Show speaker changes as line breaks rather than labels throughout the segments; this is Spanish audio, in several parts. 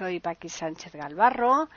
Soy Paqui Sánchez Galvarro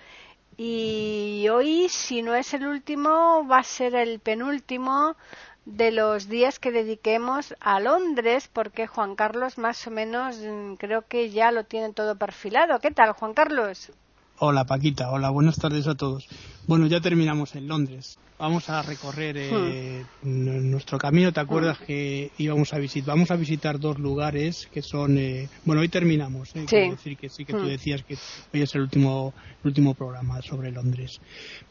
y hoy, si no es el último, va a ser el penúltimo de los días que dediquemos a Londres, porque Juan Carlos más o menos mm, creo que ya lo tiene todo perfilado. ¿Qué tal, Juan Carlos?
Hola Paquita, hola, buenas tardes a todos. Bueno, ya terminamos en Londres. Vamos a recorrer eh,
Hmm.
nuestro camino. ¿Te acuerdas que íbamos a visitar? Vamos a visitar dos lugares que son. eh, bueno, hoy terminamos. Eh,
Sí.
Decir que sí que tú
Hmm.
decías que hoy es el último, el último programa sobre Londres.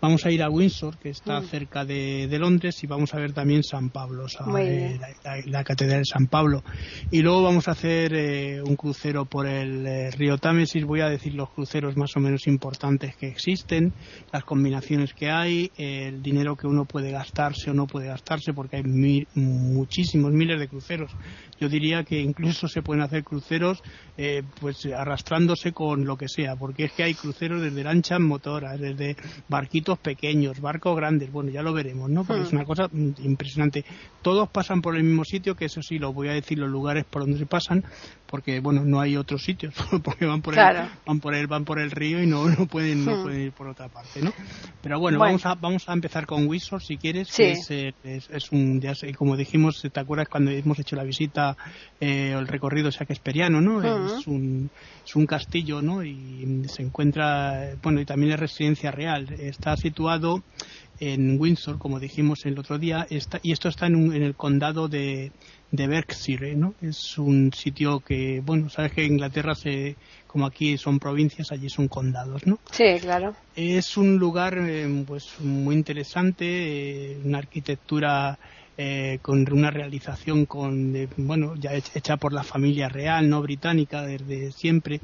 Vamos a ir a Windsor, que está
Hmm.
cerca de, de Londres, y vamos a ver también San Pablo, o sea,
Muy
eh, la- la catedral de San Pablo. Y luego vamos a hacer eh, un crucero por el eh, río Támesis. Voy a decir los cruceros más o menos importantes que existen, las combinaciones que hay, el dinero que uno puede gastarse o no puede gastarse, porque hay mil- muchísimos miles de cruceros. Yo diría que incluso se pueden hacer cruceros eh, pues arrastrándose con lo que sea, porque es que hay cruceros desde lanchas motoras, desde barquitos pequeños, barcos grandes, bueno, ya lo veremos, ¿no? Porque
Hmm.
es una cosa mm, impresionante. Todos pasan por el mismo sitio, que eso sí, lo voy a decir los lugares por donde se pasan, porque bueno, no hay otros sitios, porque van por
Claro.
el, van por el, van por el río y no, no pueden, no
Hmm.
pueden ir por otra parte, ¿no? Pero bueno,
Bueno.
vamos a, vamos a empezar con Windsor si quieres,
Sí.
que es, eh, es, es un, ya sé, como dijimos, ¿te acuerdas cuando hemos hecho la visita, eh, el recorrido shakespeariano, ¿no?
Ujú.
Es un, es un castillo, ¿no? Y se encuentra, bueno, y también es residencia real. Está situado en Windsor, como dijimos el otro día, está, y esto está en, un- en el condado de, de Berkshire, ¿no? Es un sitio que, bueno, sabes que Inglaterra, se, como aquí son provincias, allí son condados, ¿no?
Sí, claro.
Es un lugar eh, pues muy interesante, eh, una arquitectura eh, con una realización con bueno ya hech- hecha por la familia real no británica desde siempre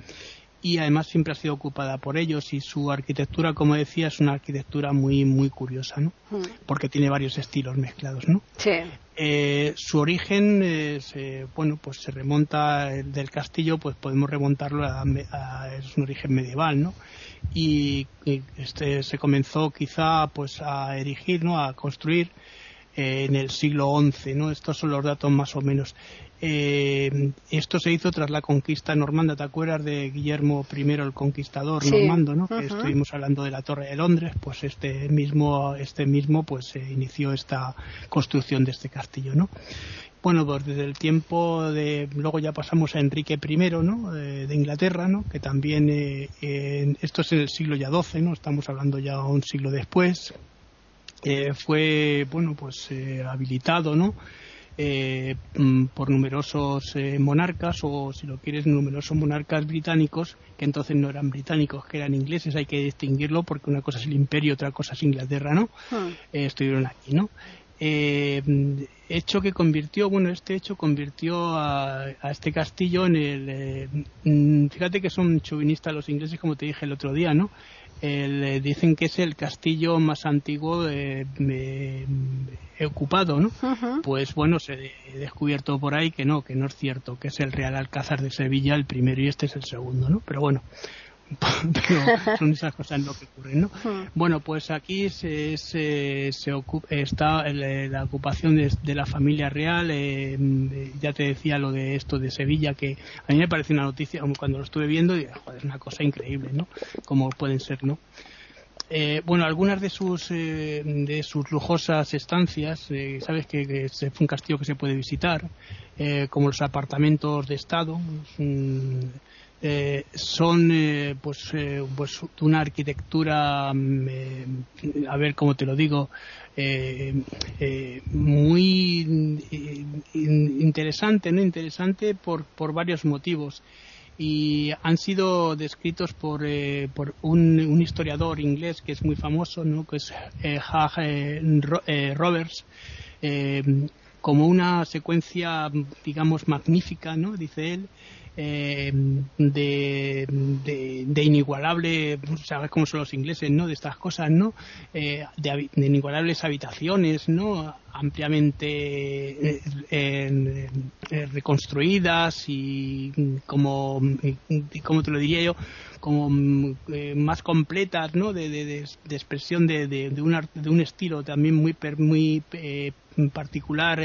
y además siempre ha sido ocupada por ellos y su arquitectura como decía es una arquitectura muy muy curiosa no
Hmm.
porque tiene varios estilos mezclados no
Sí.
Eh, su origen eh, se, bueno pues se remonta eh, del castillo pues podemos remontarlo a, a- es un origen medieval no y, y, este se comenzó quizá pues a erigir no a construir eh, en el siglo XI no estos son los datos más o menos Eh, esto se hizo tras la conquista normanda te acuerdas de Guillermo I el conquistador
Sí.
normando no que estuvimos hablando de la torre de Londres pues este mismo este mismo pues se inició esta construcción de este castillo no bueno, pues desde el tiempo de. Luego ya pasamos a Enrique I, ¿no? Eh, de Inglaterra, ¿no? Que también. eh, en- esto es en el siglo ya XII, ¿no? Estamos hablando ya un siglo después. Eh, fue, bueno, pues eh, habilitado, ¿no? Eh, mm, por numerosos eh, monarcas, o si lo quieres, numerosos monarcas británicos, que entonces no eran británicos, que eran ingleses, hay que distinguirlo porque una cosa es el imperio, otra cosa es Inglaterra, ¿no?
Hmm.
eh, estuvieron aquí, ¿no? Eh, hecho que convirtió, bueno, este hecho convirtió a, a este castillo en el. eh, mm, fíjate que son chauvinistas los ingleses, como te dije el otro día, ¿no? El, eh, dicen que es el castillo más antiguo eh, eh, ocupado, ¿no? Pues bueno, se he descubierto por ahí que no, que no es cierto, que es el Real Alcázar de Sevilla el primero y este es el segundo, ¿no? Pero bueno, pero son esas cosas lo que ocurren, ¿no? Bueno, pues aquí se, se, se ocu- está eh, la ocupación de, de la familia real. eh, eh, ya te decía lo de esto de Sevilla, que a mí me parece una noticia, como cuando lo estuve viendo, y, joder, es una cosa increíble, ¿no? Como pueden ser, ¿no? Eh, bueno, algunas de sus eh, de sus lujosas estancias, eh, sabes que, que es un castillo que se puede visitar, eh, como los apartamentos de estado, es un- eh, son eh, pues eh, pues una arquitectura mm, eh, a ver cómo te lo digo muy in- interesante no interesante por por varios motivos y han sido descritos por, eh, por un, historiador inglés que es muy famoso, ¿no? que es eh, eh, Roberts, como una secuencia, digamos, magnífica, ¿no? dice él, eh, de, de, inigualable, sabes cómo son los ingleses, ¿no? De estas cosas, ¿no? Eh, de, inigualables habitaciones, ¿no? Ampliamente eh, reconstruidas y como, como te lo diría yo, como más completas, ¿no? De, de, expresión de, de, un, de un estilo también muy, muy particular.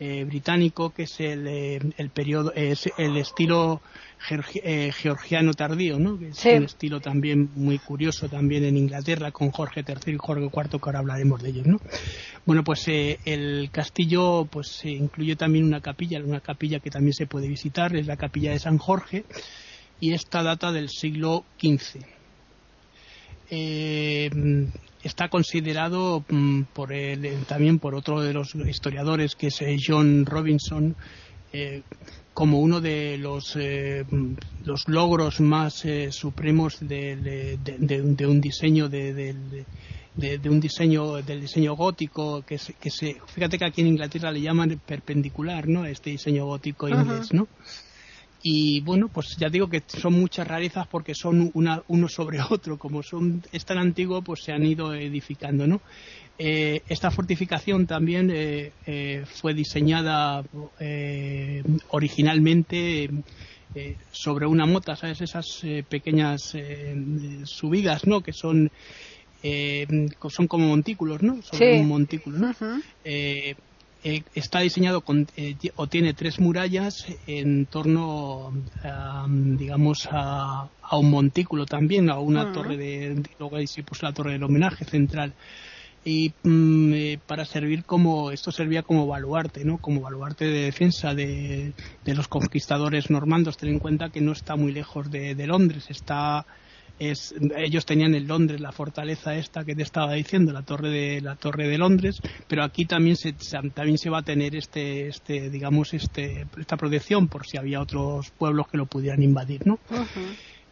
Eh, británico que es el, eh, el periodo es el estilo eh, georgiano tardío no que es un estilo también muy curioso también en Inglaterra con Jorge III y Jorge IV que ahora hablaremos de ellos no bueno pues el castillo pues incluye también una capilla una capilla que también se puede visitar es la capilla de San Jorge y esta data del siglo XV está considerado mm, por también por otro de los historiadores que es eh, John Robinson eh, como uno de los, eh, los logros más supremos de, un diseño de, un diseño del diseño gótico que se, que se fíjate que aquí en Inglaterra le llaman perpendicular no este diseño gótico inglés no y bueno pues ya digo que son muchas rarezas porque son una, uno sobre otro. Como son es tan antiguo pues se han ido edificando no eh, esta fortificación también eh, eh, fue diseñada originalmente sobre una mota sabes esas pequeñas subidas no que son son como montículos no sobre un montículo ¿no? Eh, está diseñado con, eh, o tiene tres murallas en torno, digamos, a, un montículo también, a una torre de, luego ahí se puso la torre del homenaje central. Y mm, eh, para servir como, esto servía como baluarte, ¿no? Como baluarte de defensa de, los conquistadores normandos. Ten en cuenta que no está muy lejos de Londres, está ellos tenían en Londres la fortaleza esta que te estaba diciendo, la torre de la torre de Londres, pero aquí también se también se va a tener este este digamos este esta protección por si había otros pueblos que lo pudieran invadir, ¿no?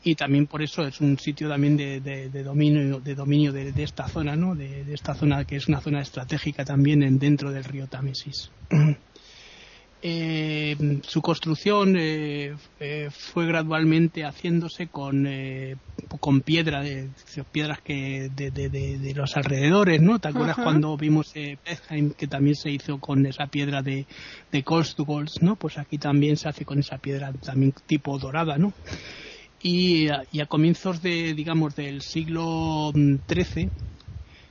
y también por eso es un sitio también de, de, dominio de dominio de, esta zona no de, esta zona que es una zona estratégica también en, dentro del río Támesis eh, su construcción eh, eh, fue gradualmente haciéndose con, con piedra, de, piedras que de, de, los alrededores, ¿no? ¿Te acuerdas cuando vimos Bethheim que también se hizo con esa piedra de, de ¿no? Pues aquí también se hace con esa piedra también tipo dorada, ¿no? Y, y a comienzos de, digamos, del siglo XIII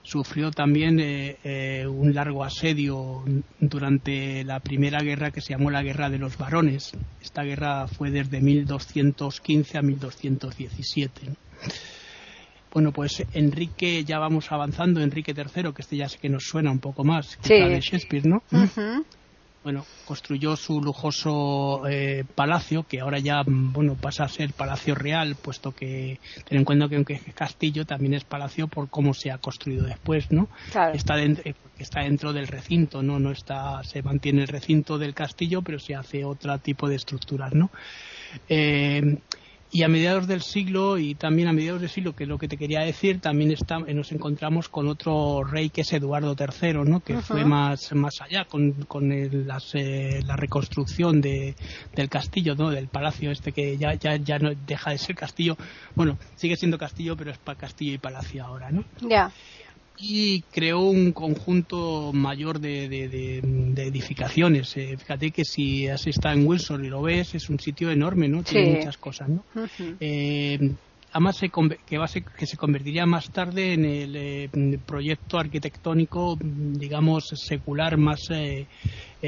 sufrió también eh, eh, un largo asedio durante la primera guerra que se llamó la Guerra de los Varones. Esta guerra fue desde 1215 a 1217. Bueno, pues Enrique, ya vamos avanzando, Enrique III, que este ya sé que nos suena un poco más, que de Shakespeare, ¿no? Bueno, construyó su lujoso eh, palacio, que ahora ya bueno pasa a ser palacio real, puesto que ten en cuenta que aunque es castillo también es palacio por cómo se ha construido después, ¿no? Está dentro, eh, está dentro del recinto, no, no está, se mantiene el recinto del castillo, pero se hace otro tipo de estructuras, ¿no? Eh, y a mediados del siglo y también a mediados del siglo, que es lo que te quería decir, también está, nos encontramos con otro rey que es Eduardo III, ¿no? que fue más, más allá con, con el, las, eh, la reconstrucción de, del castillo, ¿no? del palacio este que ya, ya, ya no deja de ser castillo. Bueno, sigue siendo castillo, pero es para castillo y palacio ahora. ¿no?
Ya
y creó un conjunto mayor de, de, edificaciones. Eh, fíjate que si has estado en Wilson y lo ves, es un sitio enorme, ¿no? Tiene muchas cosas, ¿no? Eh, además se, que, va que se convertiría más tarde en el eh, proyecto arquitectónico, digamos, secular más,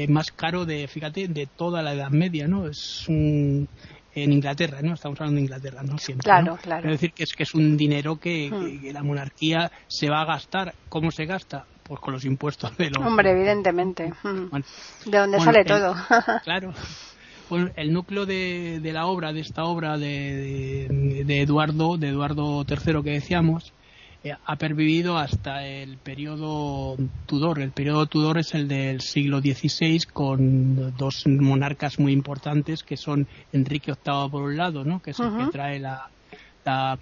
más caro de, fíjate, de toda la Edad Media, ¿no? Es un en Inglaterra, ¿no? Estamos hablando de Inglaterra, ¿no? Siempre,
claro, claro.
Es decir, que es que es un dinero hmm. que, la monarquía se va a gastar. ¿Cómo se gasta? Pues con los impuestos de los...
Hombre, evidentemente. Hmm. de dónde sale todo.
claro. Pues el núcleo de, de, la obra, de esta obra de, de, Eduardo, de Eduardo III que decíamos, eh, ha pervivido hasta el periodo Tudor. El periodo Tudor es el del siglo XVI con dos monarcas muy importantes que son Enrique VIII por un lado, ¿no? que es el que trae la,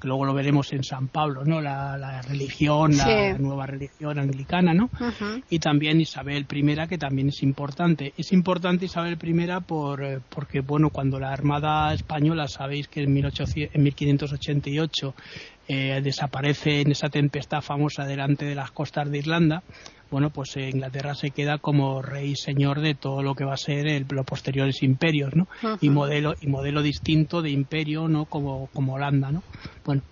que luego lo veremos en San Pablo, ¿no? La, religión, la, nueva religión anglicana, ¿no? Y también Isabel I, que también es importante. Es importante Isabel I por, eh, porque, bueno, cuando la Armada Española, sabéis que en, en 1588 eh, desaparece en esa tempestad famosa delante de las costas de Irlanda, bueno, pues eh, Inglaterra se queda como rey señor de todo lo que va a ser el, los posteriores imperios, ¿no? Y modelo y modelo distinto de imperio, ¿no? Como, como Holanda, ¿no? Bueno,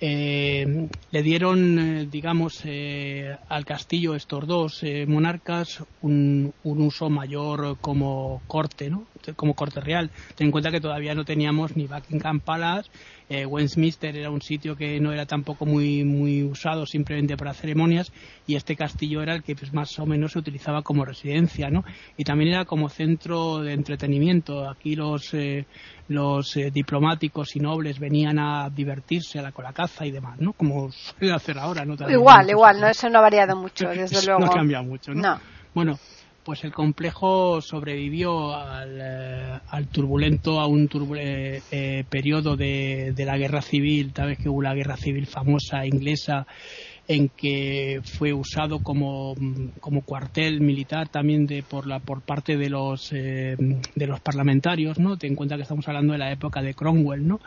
eh, le dieron, eh, digamos, eh, al castillo estos dos monarcas un, un, uso mayor como corte, ¿no? Como corte real. Ten en cuenta que todavía no teníamos ni Buckingham Palace eh, Westminster era un sitio que no era tampoco muy, muy usado simplemente para ceremonias y este castillo era el que pues, más o menos se utilizaba como residencia, ¿no? Y también era como centro de entretenimiento. Aquí los, eh, los eh, diplomáticos y nobles venían a divertirse a la, con la caza y demás, ¿no? Como suele hacer ahora, ¿no?
igual, igual, no, eso no ha variado mucho, desde luego.
No ha cambiado mucho, ¿no? no. Bueno, pues el complejo sobrevivió al, eh, turbulento, a un turbulento eh, periodo de, de, la guerra civil, tal vez que hubo la guerra civil famosa inglesa en que fue usado como, como cuartel militar también de, por, la, por parte de los, eh, de los parlamentarios, ¿no? Ten en cuenta que estamos hablando de la época de Cromwell, ¿no?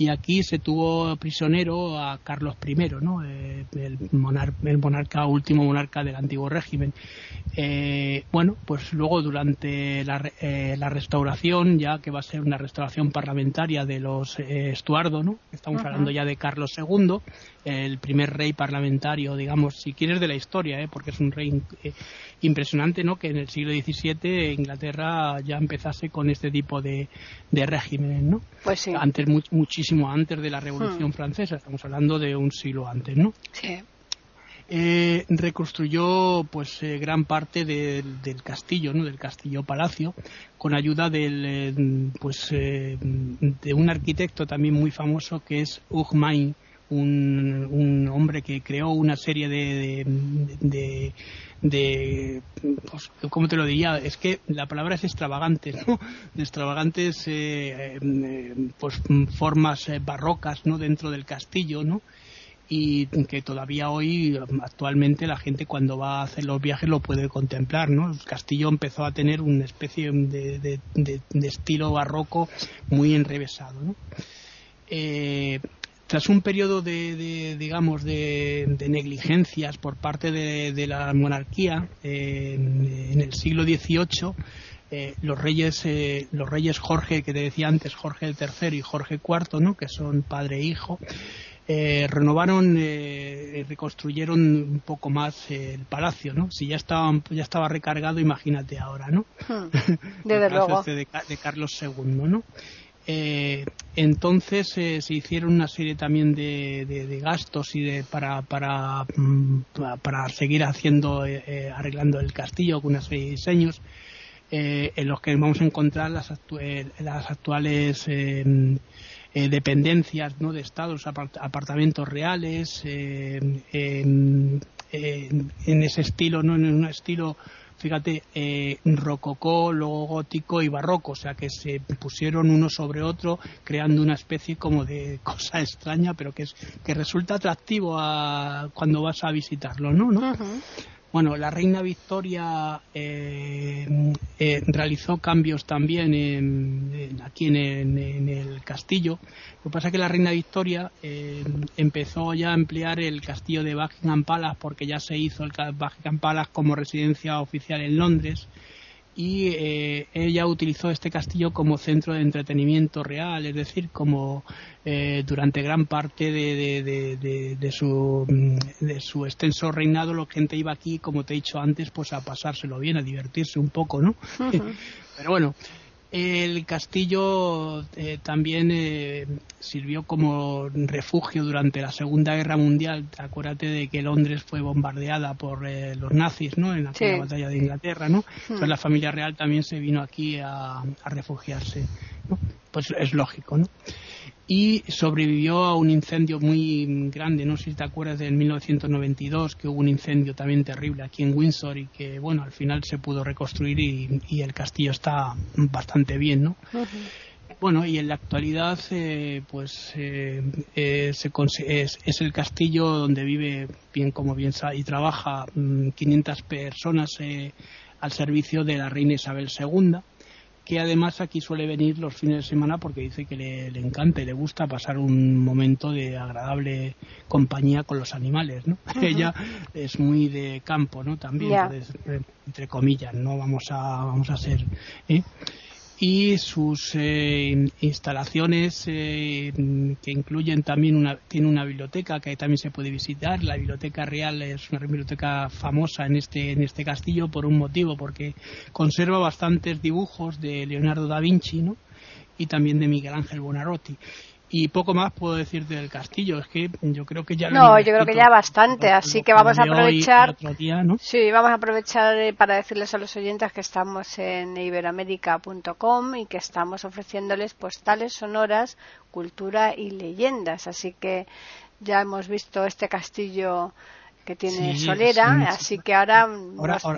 Y aquí se tuvo prisionero a Carlos I, ¿no? Eh, el, monarca, último monarca del antiguo régimen. Eh, bueno, pues luego durante la, eh, la, restauración, ya que va a ser una restauración parlamentaria de los Estuardo, ¿no? estamos hablando ya de Carlos II, el primer rey parlamentario, digamos, si quieres, de la historia, porque es un rey impresionante ¿no? que en el siglo XVII Inglaterra ya empezase con este tipo de, de regímenes, ¿no?
Pues sí.
Antes, muchísimo antes de la Revolución hmm. Francesa, estamos hablando de un siglo antes, ¿no?
Sí.
Eh, reconstruyó pues eh, gran parte del castillo, ¿no? del castillo palacio, con ayuda del eh, pues de un arquitecto también muy famoso que es Hugh Main, un, un hombre que creó una serie de, de, de, pues, ¿cómo te lo diría? Es que la palabra es extravagante, ¿no? De extravagantes eh, eh, pues formas eh, barrocas, ¿no? Dentro del castillo, ¿no? y que todavía hoy actualmente la gente cuando va a hacer los viajes lo puede contemplar ¿no? el castillo empezó a tener una especie de, de, de, estilo barroco muy enrevesado ¿no? eh, tras un periodo de, digamos de, negligencias por parte de, la monarquía en el siglo XVIII eh, los reyes eh, los reyes Jorge que te decía antes Jorge III y Jorge IV no que son padre e hijo eh, renovaron y reconstruyeron un poco más el palacio no si ya estaba ya estaba recargado imagínate ahora no
hmm. desde luego.
de, de Carlos II no eh, entonces eh, se hicieron una serie también de, gastos y de para para, mm, para seguir haciendo eh, arreglando el castillo con una serie de diseños en los que vamos a encontrar las, las actuales dependencias ¿no? de estados apartamentos reales en, ese estilo no en un estilo fíjate, eh, rococó, luego gótico y barroco, o sea que se pusieron uno sobre otro creando una especie como de cosa extraña, pero que, es, que resulta atractivo a, cuando vas a visitarlo, ¿no? ¿no? Bueno, la reina Victoria eh, eh, realizó cambios también en, aquí en, el castillo. Lo que pasa es que la reina Victoria eh, empezó ya a emplear el castillo de Buckingham Palace porque ya se hizo el Buckingham Palace como residencia oficial en Londres y eh, ella utilizó este castillo como centro de entretenimiento real, es decir, como eh, durante gran parte de, su, mm, de su extenso reinado la gente iba aquí, como te he dicho antes, pues a pasárselo bien, a divertirse un poco, ¿no? Pero bueno, el castillo eh, también eh, sirvió como refugio durante la Segunda Guerra Mundial. Acuérdate de que Londres fue bombardeada por eh, los nazis, ¿no? En aquella batalla de Inglaterra, ¿no? Entonces la familia real también se vino aquí a, a refugiarse, ¿no? Pues es lógico, ¿no? Y sobrevivió a un incendio muy grande, no sé si te acuerdas del 1992, que hubo un incendio también terrible aquí en Windsor y que, bueno, al final se pudo reconstruir y, el castillo está bastante bien, ¿no? Bueno, y en la actualidad, eh, pues eh, eh, es, el castillo donde vive, bien como bien sabe, y trabaja 500 mm, personas al servicio de la reina Isabel II, que además aquí suele venir los fines de semana porque dice que le, encanta y le gusta pasar un momento de agradable compañía con los animales, ¿no? Ella es muy de campo, ¿no? También, entre comillas, no vamos a vamos a ser y sus eh, instalaciones eh, que incluyen también una tiene una biblioteca que también se puede visitar la biblioteca real es una biblioteca famosa en este en este castillo por un motivo porque conserva bastantes dibujos de Leonardo da Vinci ¿no? y también de Miguel Ángel Bonarotti y poco más puedo decir del castillo. Es que yo creo que ya
no yo creo que ya bastante así que vamos a aprovechar sí vamos a aprovechar eh, para decirles a los oyentes que estamos en iberoamérica.com y que estamos ofreciéndoles postales sonoras cultura y leyendas. Así que ya hemos visto este castillo que tiene Solera, así que ahora,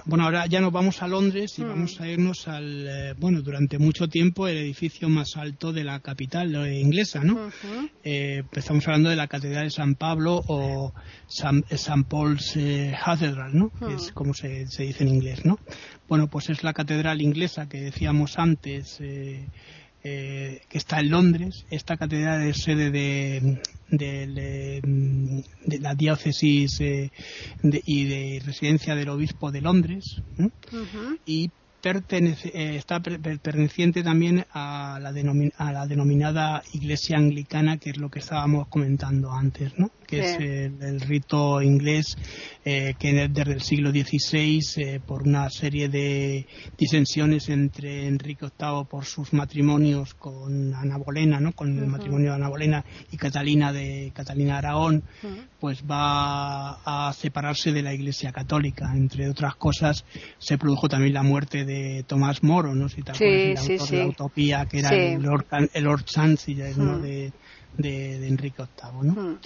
Bueno, ahora ya nos vamos a Londres y mm. vamos a irnos al, eh, bueno, durante mucho tiempo el edificio más alto de la capital eh, inglesa, ¿no? Eh, estamos hablando de la Catedral de San Pablo o San, Paul's Cathedral, ¿no? es mm. como se, se, dice en inglés, ¿no? Bueno, pues es la catedral inglesa que decíamos antes, que está en Londres. Esta catedral es sede de, de, la diócesis eh, y de residencia del obispo de Londres y pertenece, eh, está perteneciente también a la, a la denominada Iglesia Anglicana, que es lo que estábamos comentando antes, ¿no? Que es el, rito inglés eh, que desde el siglo XVI, eh, por una serie de disensiones entre Enrique VIII por sus matrimonios con Ana Bolena, ¿no? con el matrimonio de Ana Bolena y Catalina de Catalina Aragón, pues va a separarse de la Iglesia Católica. Entre otras cosas, se produjo también la muerte de Tomás Moro, ¿no? Si te acuerdas, el autor de la Utopía, que era el Lord, el Lord Chancellor de, de, Enrique VIII, ¿no?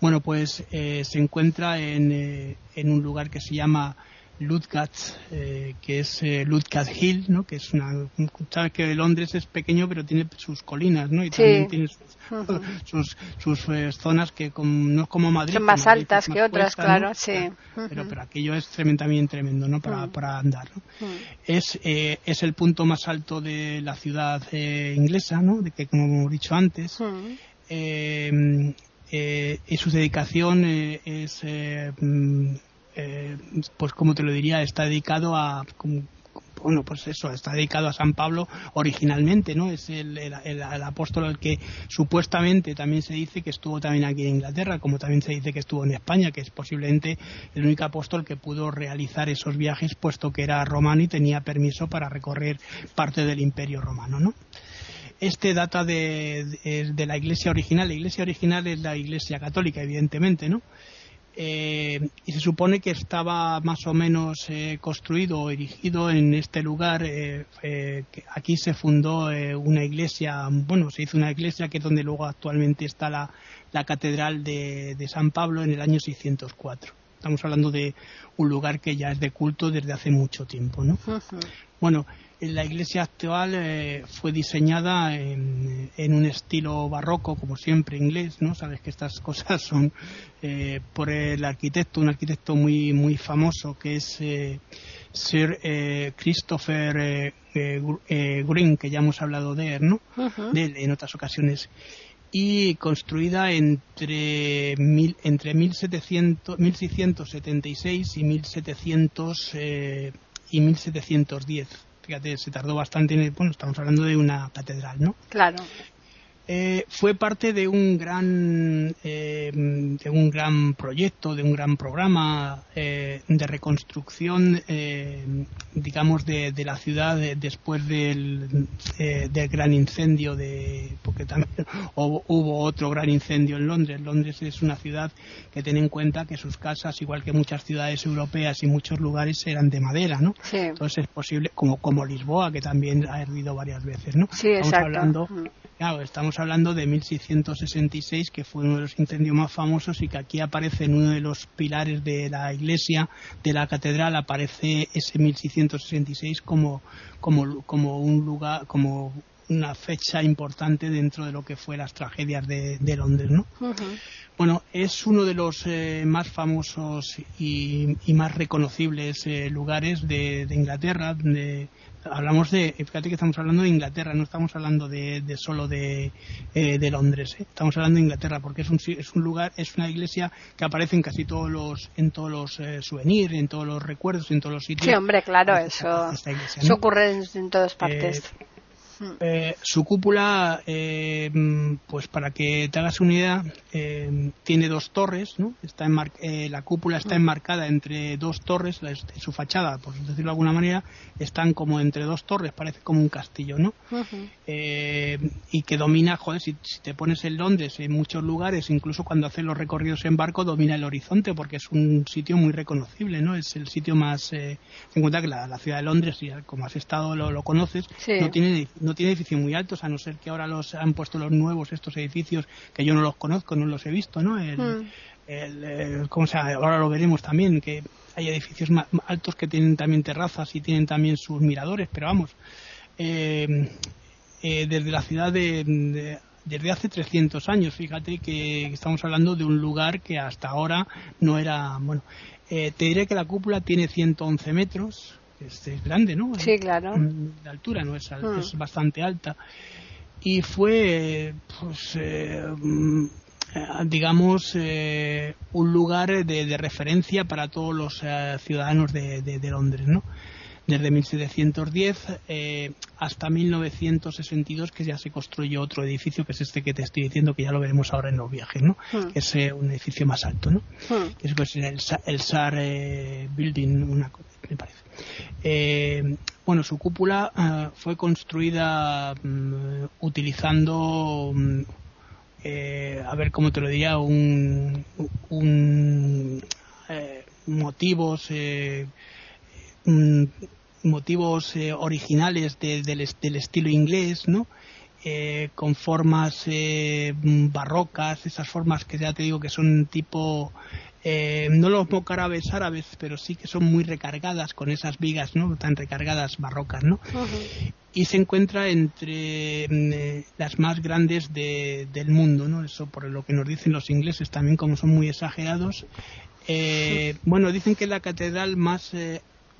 Bueno, pues eh, se encuentra en, eh, en, un lugar que se llama Ludgat, eh, que es eh, Ludgat Hill, ¿no? Que es una, sabes que Londres es pequeño, pero tiene sus colinas, ¿no? Y también tiene sus, sus, zonas que no es como Madrid.
Son más altas que otras, claro, sí.
Pero, pero aquello es también tremendo, ¿no? Para, para andar, ¿no? Es, es el punto más alto de la ciudad inglesa, ¿no? De que, como hemos dicho antes, eh, eh, y su dedicación eh, es, eh, mm, pues como te lo diría, está dedicado a, bueno, pues eso, está dedicado a San Pablo originalmente, ¿no? Es el, el, apóstol al que supuestamente también se dice que estuvo también aquí en Inglaterra, como también se dice que estuvo en España, que es posiblemente el único apóstol que pudo realizar esos viajes, puesto que era romano y tenía permiso para recorrer parte del imperio romano, ¿no? Este data de, de, la iglesia original. La iglesia original es la iglesia católica, evidentemente, ¿no? Eh, y se supone que estaba más o menos eh, construido o erigido en este lugar. Eh, que aquí se fundó una iglesia, bueno, se hizo una iglesia que es donde luego actualmente está la, la catedral de, de, San Pablo en el año 604. Estamos hablando de un lugar que ya es de culto desde hace mucho tiempo, ¿no? Bueno, la iglesia actual eh, fue diseñada en, un estilo barroco, como siempre inglés, ¿no? Sabes que estas cosas son eh, por el arquitecto, un arquitecto muy muy famoso que es eh, Sir Christopher Green, que ya hemos hablado de él, ¿no? De él en otras ocasiones y construida entre mil, entre 1700, 1676 y 1700 y 1710 fíjate, se tardó bastante, en, bueno, estamos hablando de una catedral, ¿no?
Claro.
Eh, fue parte de un gran eh, de un gran proyecto de un gran programa eh, de reconstrucción digamos de, la ciudad después del, del gran incendio de porque también hubo, otro gran incendio en Londres. Londres es una ciudad que tiene en cuenta que sus casas igual que muchas ciudades europeas y muchos lugares eran de madera no entonces es posible como como Lisboa que también ha hervido varias veces no
sí, estamos hablando mm.
Claro, estamos hablando de 1666, que fue uno de los incendios más famosos y que aquí aparece en uno de los pilares de la iglesia, de la catedral, aparece ese 1666 como, como, como un lugar, como una fecha importante dentro de lo que fue las tragedias de, Londres, ¿no? Bueno, es uno de los eh, más famosos y, más reconocibles eh, lugares de, Inglaterra. Hablamos de, fíjate que estamos hablando de Inglaterra, no estamos hablando de, solo de, eh, Londres. Estamos hablando de Inglaterra porque es un, es un lugar, es una iglesia que aparece en casi todos los, en todos los souvenirs, en todos los recuerdos, en todos los sitios.
Sí, hombre, claro, eso, eso ocurre en, todas partes.
Eh, su cúpula, eh, pues para que te hagas una idea, eh, tiene dos torres, ¿no? Está la cúpula está enmarcada entre dos torres, su fachada, por decirlo de alguna manera, están como entre dos torres, parece como un castillo, ¿no? y que domina, joder, si, te pones en Londres, en muchos lugares, incluso cuando haces los recorridos en barco, domina el horizonte porque es un sitio muy reconocible, ¿no? Es el sitio más, en cuenta que la, ciudad de Londres, como has estado, lo, conoces, no tiene no tiene edificios muy altos, a no ser que ahora los han puesto los nuevos, estos edificios, que yo no los conozco, no los he visto, ¿no? El, hmm. el, ¿cómo se Ahora lo veremos también, que hay edificios más altos que tienen también terrazas y tienen también sus miradores, pero vamos, eh, eh, desde la ciudad de, desde hace 300 años, fíjate que estamos hablando de un lugar que hasta ahora no era, bueno, eh, te diré que la cúpula tiene 111 metros, es, grande, ¿no?
Sí, claro.
Mm, de altura, ¿no? Es, mm. es bastante alta. Y fue, pues, eh, mm, digamos, eh, un lugar de, referencia para todos los eh, ciudadanos de, de, Londres, ¿no? Desde 1710 hasta 1962, que ya se construyó otro edificio, que es este que te estoy diciendo, que ya lo veremos ahora en los viajes, ¿no? Que es un edificio más alto, ¿no? Que es pues, el, el SAR Building, una, me parece. Eh, bueno, su cúpula eh, fue construida mm, utilizando, mm, eh, a ver cómo te lo diría, un, motivos motivos originales del, estilo inglés, ¿no? con formas barrocas, esas formas que ya te digo que son tipo eh, no los mocárabes árabes, pero sí que son muy recargadas con esas vigas, ¿no? Tan recargadas barrocas, ¿no? Y se encuentra entre mm, eh, las más grandes del mundo, ¿no? Eso por lo que nos dicen los ingleses también, como son muy exagerados. Eh, bueno, dicen que la catedral más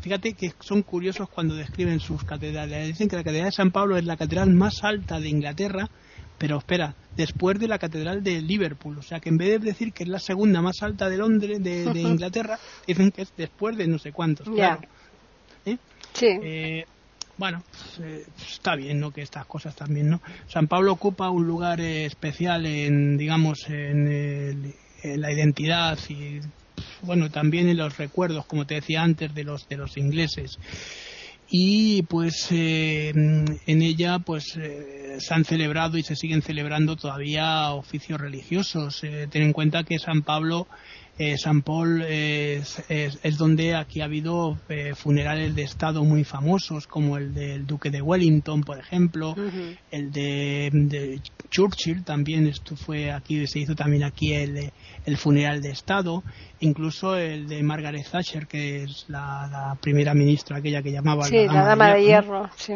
fíjate que son curiosos cuando describen sus catedrales. Dicen que la catedral de San Pablo es la catedral más alta de Inglaterra, pero espera, después de la Catedral de Liverpool. O sea que en vez de decir que es la segunda más alta de Londres, de, Inglaterra, dicen que es después de no sé cuántos. Claro.
¿Eh? Sí.
Eh, bueno, pues, eh, está bien, ¿no? Que estas cosas también, ¿no? San Pablo ocupa un lugar especial en, digamos, en, la identidad y, bueno, también en los recuerdos, como te decía antes, de los de los ingleses y pues eh, en ella pues eh, se han celebrado y se siguen celebrando todavía oficios religiosos. Eh, ten en cuenta que San Pablo eh, San Paul es, es, donde aquí ha habido eh, funerales de Estado muy famosos, como el del Duque de Wellington, por ejemplo, el de, Churchill también, esto fue aquí, se hizo también aquí el, el, funeral de Estado, incluso el de Margaret Thatcher, que es la, primera ministra, aquella que llamaba
sí, la dama, de hierro, sí.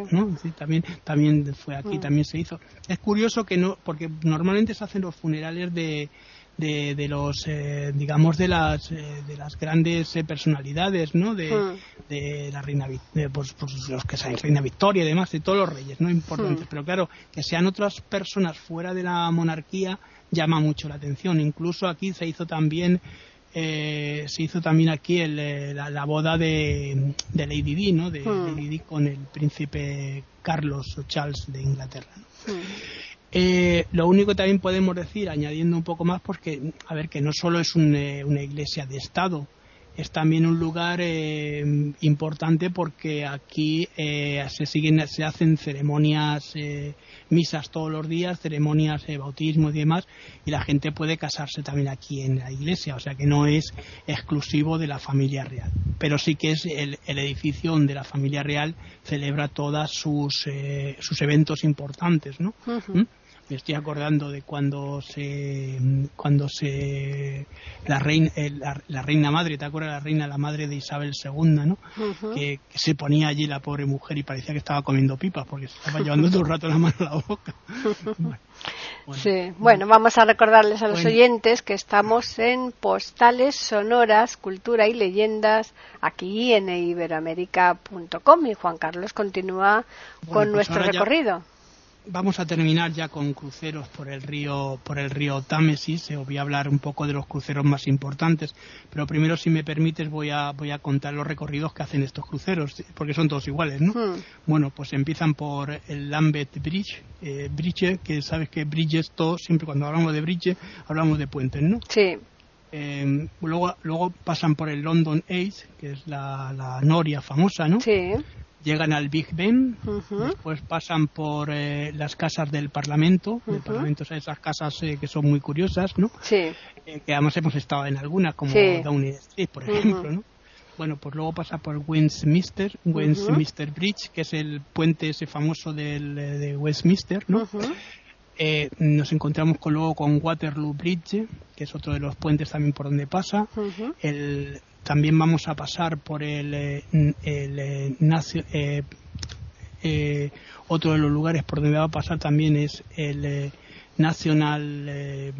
también, también fue aquí, mm. también se hizo. Es curioso que no, porque normalmente se hacen los funerales de de, de los eh, digamos de las eh, de las grandes eh, personalidades no de, hmm. de la reina pues, pues, los que saben reina Victoria y demás de todos los reyes no importantes hmm. pero claro que sean otras personas fuera de la monarquía llama mucho la atención incluso aquí se hizo también se hizo también aquí el, la, boda de, de Lady Di, ¿no? De, hmm. Lady Di con el príncipe Carlos o Charles de Inglaterra. ¿no? Eh, lo único que también podemos decir, añadiendo un poco más, porque, a ver, que no solo es eh, una iglesia de Estado, es también un lugar eh, importante porque aquí se siguen, se hacen ceremonias, misas todos los días, ceremonias de bautismo y demás, y la gente puede casarse también aquí en la iglesia, o sea que no es exclusivo de la familia real, pero sí que es el, edificio donde la familia real celebra todos sus, sus eventos importantes, ¿no? Me estoy acordando de cuando se cuando se la reina eh, la, reina madre te acuerdas la reina la madre de Isabel II no que, se ponía allí la pobre mujer y parecía que estaba comiendo pipas porque se estaba llevando todo el rato la mano a la boca.
Bueno, sí bueno vamos a recordarles a los oyentes que estamos en postales sonoras cultura y leyendas aquí en iberoamérica.com y Juan Carlos continúa con pues nuestro recorrido
vamos a terminar ya con cruceros por el río por el río Támesis. Eh, voy a hablar un poco de los cruceros más importantes, pero primero, si me permites, voy a voy a contar los recorridos que hacen estos cruceros, porque son todos iguales, ¿no? Hmm. Bueno, pues empiezan por el Lambeth Bridge, eh, bridge, que sabes que bridge es todo, siempre cuando hablamos de bridge hablamos de puentes, ¿no?
Sí.
Eh, luego, luego pasan por el London Ace, que es la, la noria famosa, ¿no?
Sí
llegan al Big Ben, después pasan por eh, las casas del Parlamento, Parlamento, esas casas eh, que son muy curiosas, ¿no?
Sí.
Eh, que además hemos estado en algunas, como Downing Street, por ejemplo, ¿no? Bueno, pues luego pasa por Westminster, Westminster Bridge, que es el puente ese famoso del, de Westminster, ¿no? Nos encontramos con, luego con Waterloo Bridge, que es otro de los puentes también por donde pasa. el, también vamos a pasar por el, eh, el, eh, eh, otro de los lugares por donde va a pasar también es el National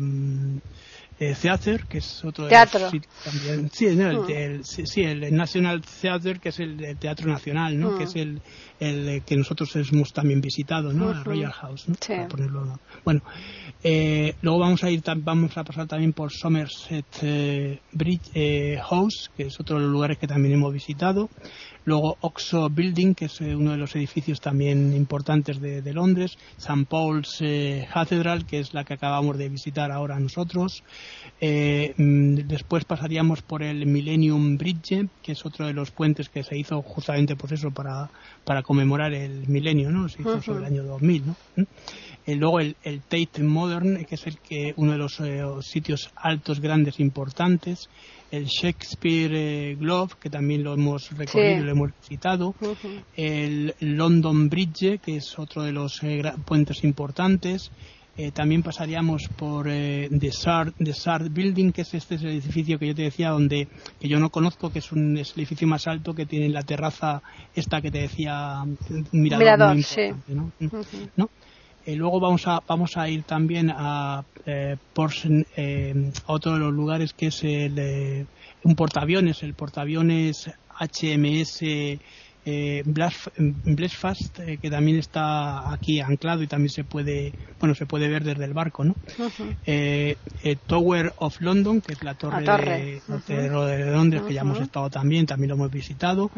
Theater, que es otro
teatro.
también. Sí, el, sí, el National Theater, que es el, Teatro Nacional, ¿no? Que es el, el que nosotros hemos también visitado, ¿no? La Royal House, ¿no? ponerlo, bueno, eh, luego vamos a ir, vamos a pasar también por Somerset eh, Bridge eh, House, que es otro de los lugares que también hemos visitado. Luego Oxo Building, que es uno de los edificios también importantes de, Londres. St. Paul's Cathedral, que es la que acabamos de visitar ahora nosotros. Mm, después pasaríamos por el Millennium Bridge, que es otro de los puentes que se hizo justamente por eso, para, para conmemorar el milenio, ¿no? Se hizo sobre el año 2000, ¿no? Eh, luego el, Tate Modern, que es el que uno de los eh, sitios altos, grandes, importantes. El Shakespeare eh, Globe, que también lo hemos recorrido, y lo hemos citado. El London Bridge, que es otro de los puentes importantes. también pasaríamos por The, Sard, Building, que es este edificio que yo te decía, donde que yo no conozco, que es, un, el edificio más alto que tiene la terraza esta que te decía,
mirador, sí.
¿no? Eh, luego vamos a, vamos a ir también a, eh, eh, otro de los lugares que es el, un portaaviones, el portaaviones HMS eh, Blessfast, eh, que también está aquí anclado y también se puede, bueno, se puede ver desde el barco, ¿no? Eh, eh, Tower of London, que es la torre, De, Londres, que ya hemos estado también, también lo hemos visitado.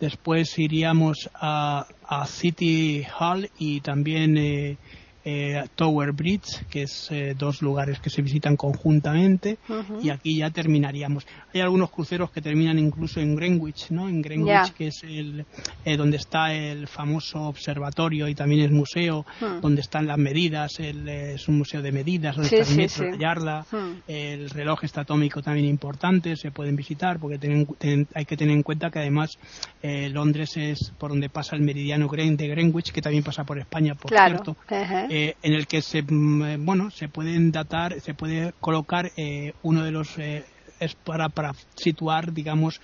Después iríamos a, a City Hall y también eh, Tower Bridge, que es eh, dos lugares que se visitan conjuntamente, y aquí ya terminaríamos. Hay algunos cruceros que terminan incluso en Greenwich, ¿no? En Greenwich, que es el eh, donde está el famoso observatorio y también el museo, hmm. donde están las medidas, el, es un museo de medidas, donde está el metro, la yarda, hmm. el reloj estatómico también importante, se pueden visitar, porque hay que tener en cuenta que además Londres es por donde pasa el meridiano de Greenwich, que también pasa por España, por cierto. Eh, en el que se mm, eh, bueno se pueden datar se puede colocar eh, uno de los es para, para situar digamos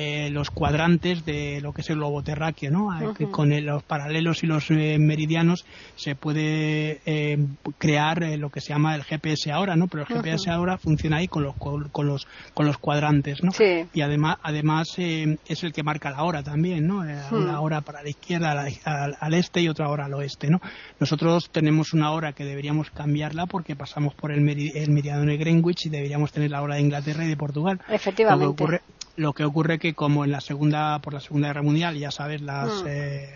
eh, los cuadrantes de lo que es el globo terráqueo, ¿no? con los paralelos y los eh, meridianos se puede eh, crear lo que se llama el GPS ahora, ¿no? Pero el GPS ahora funciona ahí con los, con, los, con los cuadrantes, ¿no? Y además, además es el que marca la hora también, ¿no? Una hora para la izquierda, al, este y otra hora al oeste, ¿no? Nosotros tenemos una hora que deberíamos cambiarla porque pasamos por el, meridiano de Greenwich y deberíamos tener la hora de Inglaterra y de Portugal.
Efectivamente.
Lo que ocurre que como en la segunda por la Segunda Guerra Mundial ya sabes las, mm. eh,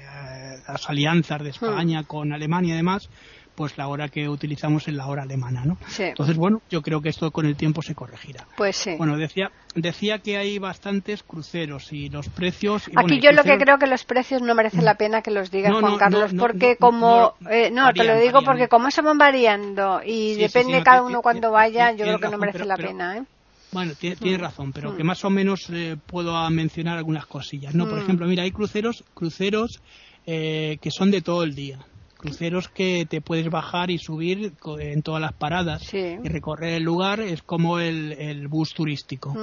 las alianzas de España mm. con Alemania y demás, pues la hora que utilizamos es la hora alemana, ¿no? Entonces, bueno, yo creo que esto con el tiempo se corregirá.
Pues sí.
Bueno, decía decía que hay bastantes cruceros y los precios...
Aquí yo lo que creo que los precios no merecen la pena que los diga Juan Carlos, porque como... no, te lo digo porque como se van variando y depende cada uno cuando vaya, yo creo que no merece la pena, ¿eh?
Bueno, tiene, razón, pero que más o menos eh, puedo mencionar algunas cosillas. No, por ejemplo, mira, hay cruceros, cruceros eh, que son de todo el día, cruceros que te puedes bajar y subir en todas las paradas y recorrer el lugar, es como el, bus turístico.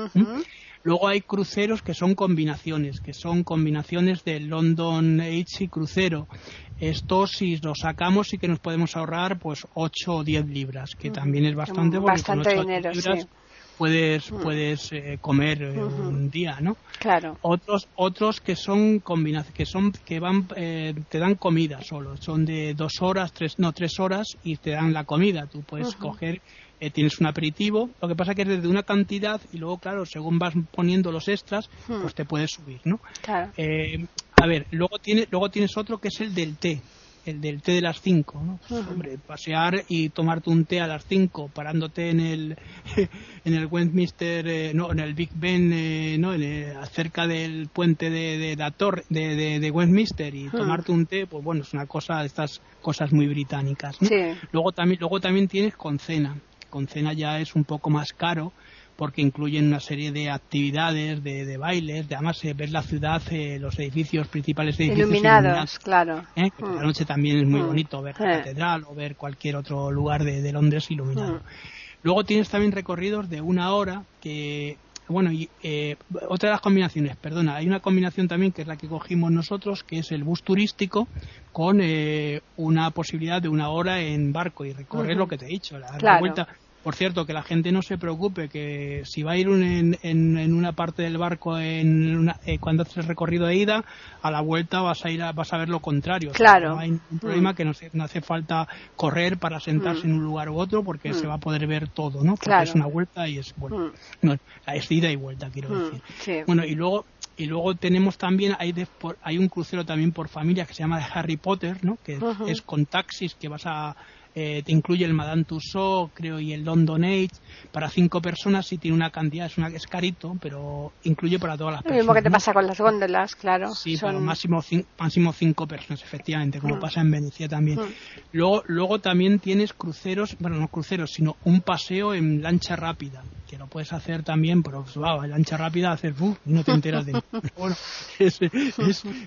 Luego hay cruceros que son combinaciones, que son combinaciones de London H y crucero. Estos si los sacamos sí que nos podemos ahorrar pues 8 o 10 libras, que también es bastante
bastante dinero,
puedes puedes eh, comer eh, un día, ¿no?
Claro.
Otros otros que son que son que van eh, te dan comida solo, son de dos horas, tres no tres horas y te dan la comida. Tú puedes coger eh, tienes un aperitivo, lo que pasa que es desde una cantidad y luego, claro, según vas poniendo los extras, hmm. pues te puedes subir, ¿no?
Claro.
Eh, a ver, luego, tiene, luego tienes otro que es el del té, el del té de las 5, ¿no? Hombre, pasear y tomarte un té a las 5, parándote en el, en el Westminster, eh, no, en el Big Ben, no, en cerca del puente de, de la torre de, de, Westminster y tomarte un té, pues bueno, es una cosa de estas cosas muy británicas, ¿no?
Sí.
Luego también, luego también tienes con cena con cena ya es un poco más caro porque incluyen una serie de actividades, de, de bailes, de además eh, ver la ciudad, eh, los edificios principales edificios
iluminados, claro.
¿eh? la mm. noche también es muy mm. bonito ver la catedral o ver cualquier otro lugar de, Londres iluminado. Mm. Luego tienes también recorridos de una hora que bueno, y otra de las combinaciones, perdona, hay una combinación también que es la que cogimos nosotros, que es el bus turístico con una posibilidad de una hora en barco y recorrer lo que te he dicho, la vuelta por cierto, que la gente no se preocupe, que si va a ir en, en, una parte del barco en eh, cuando haces el recorrido de ida, a la vuelta vas a ir vas a ver lo contrario.
Claro.
no hay un problema mm. que no, hace falta correr para sentarse mm. en un lugar u otro porque se mm. va a poder ver todo, ¿no? Porque es una vuelta y es bueno, es ida y vuelta, quiero decir. Bueno, y luego y luego tenemos también hay hay un crucero también por familia que se llama Harry Potter, ¿no? Que es con taxis que vas a eh, te incluye el Madame Tussauds, creo, y el London Age, para cinco personas y tiene una cantidad, es, una, es carito, pero incluye para todas las personas.
Lo mismo que te pasa con las góndolas, claro.
Sí, son... máximo, máximo cinco personas, efectivamente, como mm. pasa en Venecia también. Mm. Luego, luego también tienes cruceros, bueno, no cruceros, sino un paseo en lancha rápida, que lo puedes hacer también, pero wow, en lancha rápida hacer y no te enteras de bueno, es,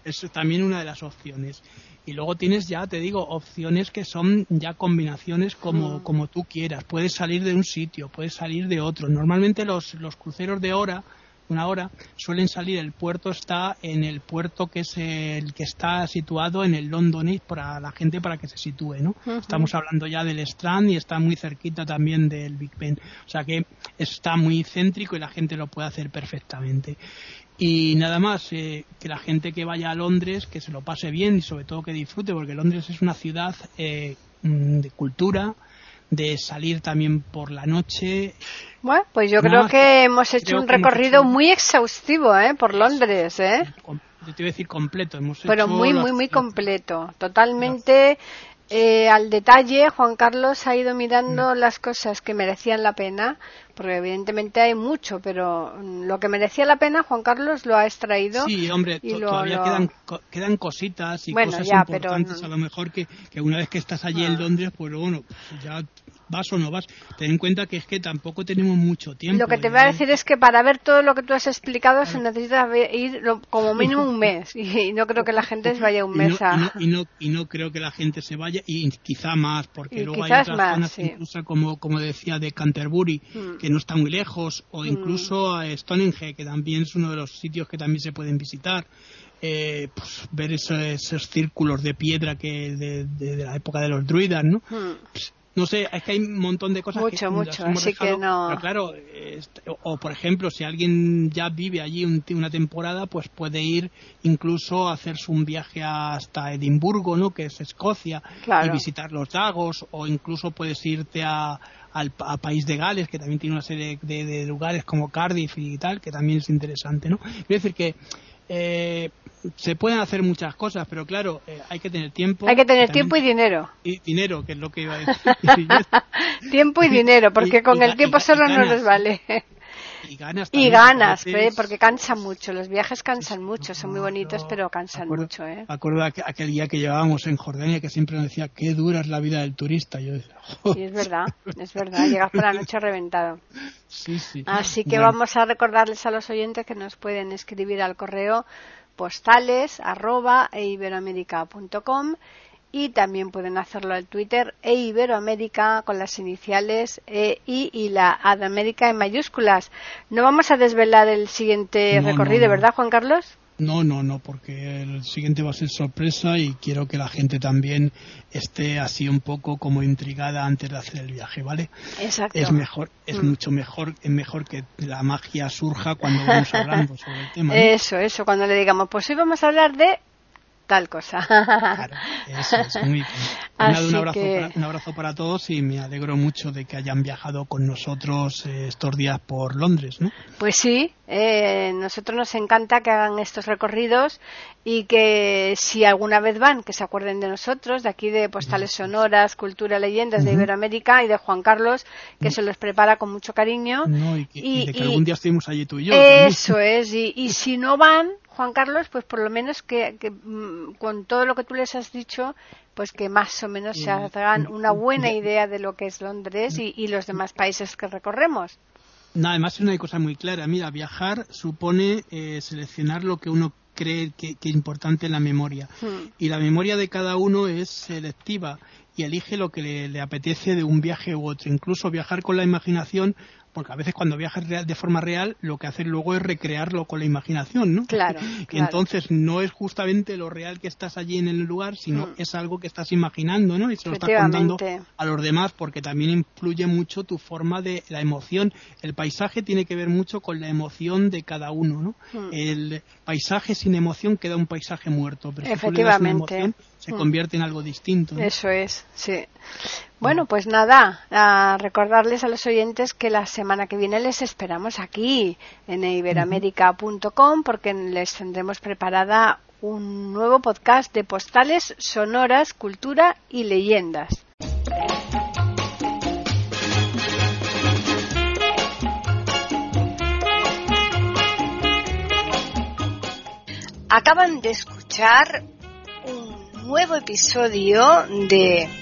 es también una de las opciones y luego tienes ya, te digo, opciones que son ya combinaciones como, mm. como tú quieras. Puedes salir de un sitio, puedes salir de otro. Normalmente los, los cruceros de hora, una hora, suelen salir, el puerto está en el puerto que es el que está situado en el London para la gente para que se sitúe, ¿no? Estamos hablando ya del Strand y está muy cerquita también del Big Ben. O sea que está muy céntrico y la gente lo puede hacer perfectamente. Y nada más, eh, que la gente que vaya a Londres, que se lo pase bien y sobre todo que disfrute, porque Londres es una ciudad eh, mm, de cultura, de salir también por la noche.
Bueno, pues yo creo que hemos hecho un recorrido muy exhaustivo ¿eh? por Londres. ¿eh?
Yo te iba a decir completo. Hemos
Pero muy, muy, muy completo. Totalmente eh, al detalle, Juan Carlos ha ido mirando las cosas que merecían la pena, porque evidentemente hay mucho, pero lo que merecía la pena, Juan Carlos lo ha extraído.
Sí, hombre, todavía Quedan, quedan cositas y cosas importantes, a lo mejor que, que, una vez que estás allí en. Londres, pues bueno, ya vas o no vas. Ten en cuenta que es que tampoco tenemos mucho tiempo.
Lo que te voy a decir es que para ver todo lo que tú has explicado se necesita ir como mínimo un mes y no creo que la gente se vaya un mes
a... Y no, y no, creo que la gente se vaya y quizá más porque luego hay otras zonas incluso como, como decía de Canterbury mm. que no está muy lejos o mm. incluso a Stonehenge que también es uno de los sitios que también se pueden visitar. Eh, pues, ver esos, círculos de piedra que de, la época de los druidas, ¿no? Mm. Pues, no sé, es que hay un montón de cosas
mucho, que mucho, así que no.
Pero claro, o, por ejemplo, si alguien ya vive allí una temporada, pues puede ir incluso a hacerse un viaje hasta Edimburgo, ¿no? Que es Escocia, y visitar los lagos, o incluso puedes irte a, al país de Gales, que también tiene una serie de, de, lugares como Cardiff y tal, que también es interesante, ¿no? Quiero decir que eh, se pueden hacer muchas cosas, pero claro, eh, hay que tener tiempo.
Hay que tener tiempo y dinero.
Y dinero, que es lo que iba a decir.
tiempo y dinero, porque con el tiempo solo no les vale.
Y ganas.
Y ganas, porque cansan mucho. Los viajes cansan mucho, son muy bonitos, pero cansan mucho. ¿eh?
Acuerdo aquel día que llevábamos en Jordania que siempre nos decía, qué dura es la vida del turista. Yo decía,
sí, es verdad, es verdad. Llegas por la noche reventado.
Sí, sí.
Así que vamos a recordarles a los oyentes que nos pueden escribir al correo postales arroba y también pueden hacerlo al Twitter e Iberoamérica con las iniciales E, I y la A de América en mayúsculas. No vamos a desvelar el siguiente recorrido, ¿verdad, Juan Carlos?
No, no, no, porque el siguiente va a ser sorpresa y quiero que la gente también esté así un poco como intrigada antes de hacer el viaje, ¿vale?
Exacto.
Es mejor, es mm. mucho mejor, es mejor que la magia surja cuando vamos hablando sobre el tema.
Eso, eso, cuando le digamos, pues hoy vamos a hablar de tal cosa.
Claro, eso es muy un, abrazo para, un, abrazo para, todos y me alegro mucho de que hayan viajado con nosotros eh, estos días por Londres, ¿no?
Pues sí, eh, nosotros nos encanta que hagan estos recorridos y que si alguna vez van, que se acuerden de nosotros, de aquí de Postales Sonoras, Cultura, Leyendas de Iberoamérica y de Juan Carlos, que se los prepara con mucho cariño.
y, de que algún día estuvimos allí tú y yo.
Eso es, y si no van, Juan Carlos, pues por lo menos que, mm, con todo lo que tú les has dicho, pues que más o menos se hagan una buena idea de lo que es Londres y, los demás países que recorremos.
Nada, además es una cosa muy clara. Mira, viajar supone eh, seleccionar lo que uno cree que, es importante en la memoria. Y la memoria de cada uno es selectiva y elige lo que le, apetece de un viaje u otro. Incluso viajar con la imaginación porque a veces cuando viajas de forma real lo que haces luego es recrearlo con la imaginación, ¿no?
Claro.
Y entonces no es justamente lo real que estás allí en el lugar, sino mm. es algo que estás imaginando, ¿no? Y se lo estás contando a los demás porque también influye mucho tu forma de la emoción. El paisaje tiene que ver mucho con la emoción de cada uno, ¿no? Mm. El paisaje sin emoción queda un paisaje muerto, pero si emoción se mm. convierte en algo distinto.
Eso es, sí. Bueno, pues nada, a recordarles a los oyentes que la semana que viene les esperamos aquí en iberamérica.com porque les tendremos preparada un nuevo podcast de postales sonoras, cultura y leyendas. Acaban de escuchar un nuevo episodio de